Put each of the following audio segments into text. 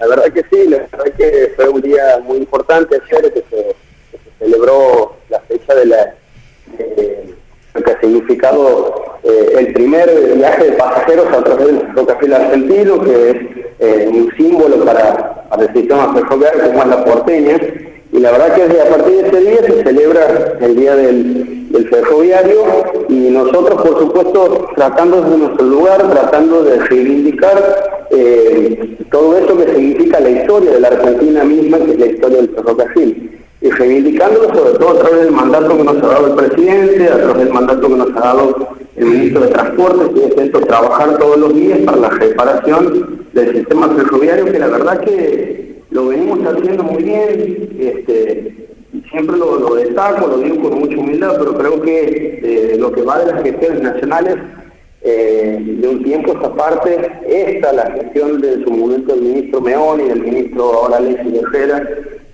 La verdad que sí, la verdad que fue un día muy importante ayer que se, celebró la fecha de la que ha significado eh, el primer viaje de pasajeros a través del ferrocarril argentino, que es eh, un símbolo para, para el sistema ferroviario como es la porteña. Y la verdad que a partir de ese día se celebra el Día del, Ferroviario y nosotros, por supuesto, tratando de nuestro lugar, tratando de reivindicar eh, todo eso que significa la historia de la Argentina misma, que es la historia del ferrocarril. Y reivindicándolo sobre todo a través del mandato que nos ha dado el presidente, a través del mandato que nos ha dado el ministro de Transporte, que intento trabajar todos los días para la reparación del sistema ferroviario, que la verdad que lo venimos haciendo muy bien, este, siempre lo, destaco, lo digo con mucha humildad, pero creo que eh, lo que va de las gestiones nacionales, eh, de un tiempo esta parte, esta, la gestión de su momento del ministro Meón y del ministro ahora Alexis Herrera,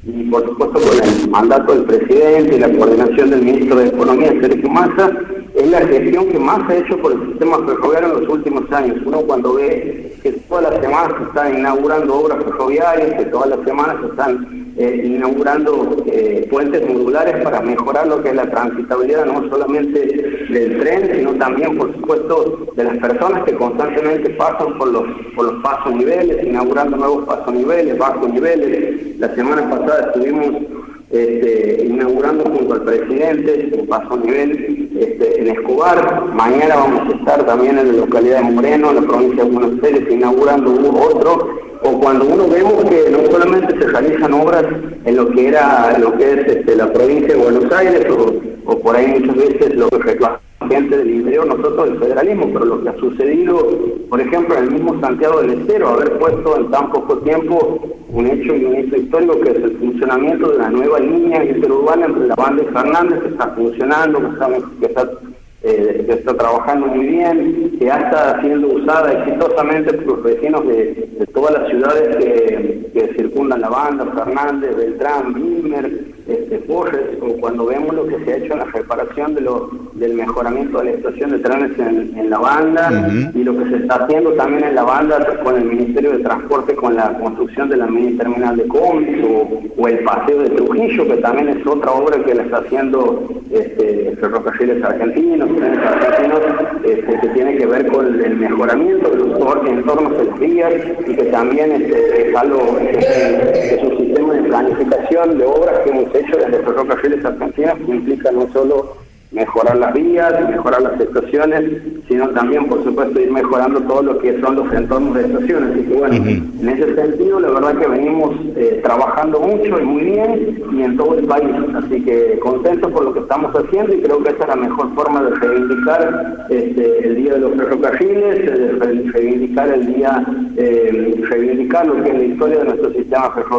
y por supuesto con el mandato del presidente y la coordinación del ministro de Economía, Sergio Massa, es la gestión que más ha hecho por el sistema ferroviario en los últimos años. Uno cuando ve que todas las semanas se están inaugurando obras ferroviarias, que todas las semanas se están eh, inaugurando eh, puentes modulares para mejorar lo que es la transitabilidad, no solamente del tren, sino también, por supuesto, de las personas que constantemente pasan por los, por los pasos niveles, inaugurando nuevos pasos niveles, bajos niveles. La semana pasada estuvimos este, inaugurando junto al presidente un paso nivel este, en Escobar. Mañana vamos a estar también en la localidad de Moreno, en la provincia de Buenos Aires, inaugurando otro. O cuando uno vemos que no solamente se realizan obras en lo que era lo que es este, la provincia de Buenos Aires o, o por ahí muchas veces lo que reclama gente del interior, nosotros del federalismo, pero lo que ha sucedido, por ejemplo, en el mismo Santiago del Estero, haber puesto en tan poco tiempo un hecho y un hecho histórico que es el funcionamiento de la nueva línea interurbana entre la banda de Fernández, que está funcionando, que está, que está eh, que está trabajando muy bien, que ya está siendo usada exitosamente por los vecinos de, todas las ciudades que, circundan la banda, Fernández, Beltrán, Wilmer, este, Porres, o cuando vemos lo que se ha hecho en la reparación de lo, del mejoramiento de la estación de trenes en, la banda y lo que se está haciendo también en la banda con el Ministerio de Transporte con la construcción de la mini terminal de cómics o, el paseo de Trujillo, que también es otra obra que le está haciendo este, Ferrocarriles Argentinos este, que tiene que ver con el mejoramiento de los entornos del día y que también este, es algo es un sistema de de obras que hemos hecho desde Ferrocarriles Argentinos que implica no solo mejorar las vías, mejorar las estaciones, sino también, por supuesto, ir mejorando todo lo que son los entornos de estaciones. Así que bueno, en ese sentido, la verdad que venimos eh, trabajando mucho y muy bien y en todo el país. Así que contentos por lo que estamos haciendo y creo que esa es la mejor forma de reivindicar este, el Día de los Ferrocarriles, de reivindicar el día, eh, reivindicar lo que es la historia de nuestro sistema ferroviario.